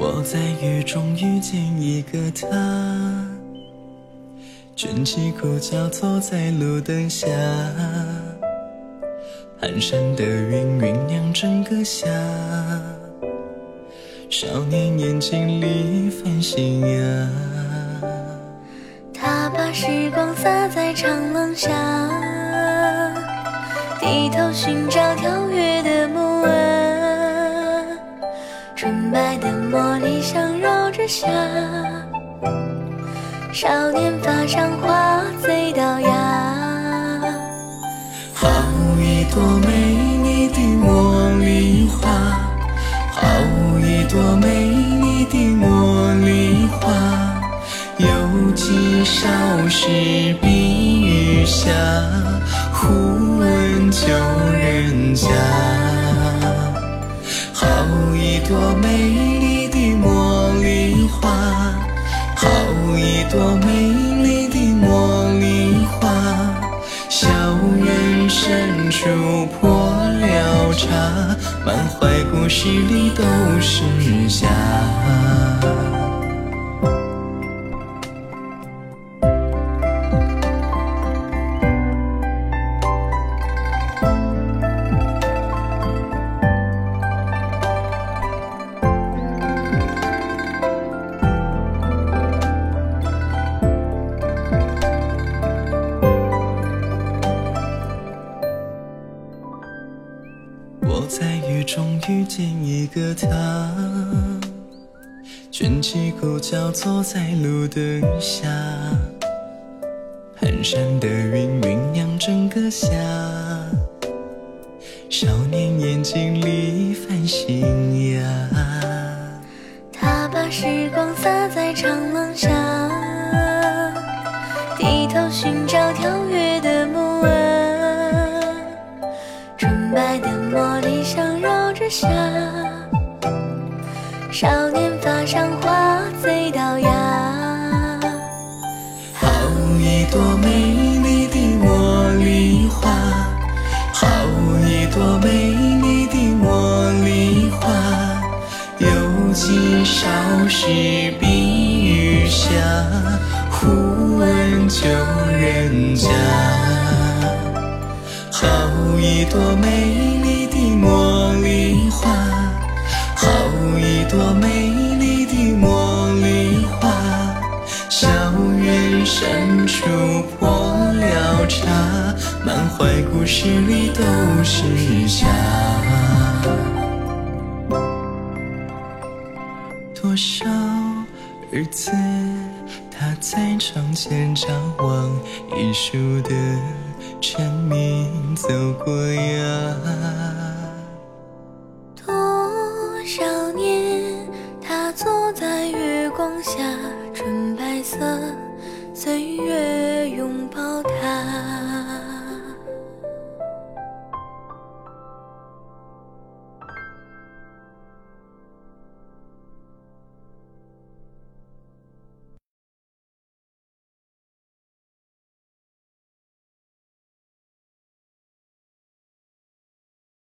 我在雨中遇见一个他，卷起裤脚坐在路灯下，蹒跚的云酝酿整个夏，少年眼睛里繁星呀。他把时光洒在长廊下，低头寻找跳跃的木马，纯白的茉莉香绕着夏，少年发上花朵美丽的茉莉花，好一朵美丽的茉莉花，有几少时碧玉下，忽闻旧人家。好一朵美丽的茉莉花，好一朵美茶，满怀故事里都是假。我在雨中遇见一个他，卷起裤脚坐在路灯下，蹒跚的云酝酿整个夏，少年眼睛里繁星呀。他把时光洒在长廊下，低头寻找跳跃的茉莉香绕着夏，少年发上花最倒牙。好一朵美丽的茉莉花，好一朵美丽的茉莉花，有几少时碧玉下，忽闻旧人家。好一朵美丽的茉莉花，好一朵美丽的茉莉花。校园深处破了茶，满怀故事里都是家。多少日子，他在窗前张望一树的蝉鸣走过呀。多少年他坐在月光下纯白色岁月拥抱他。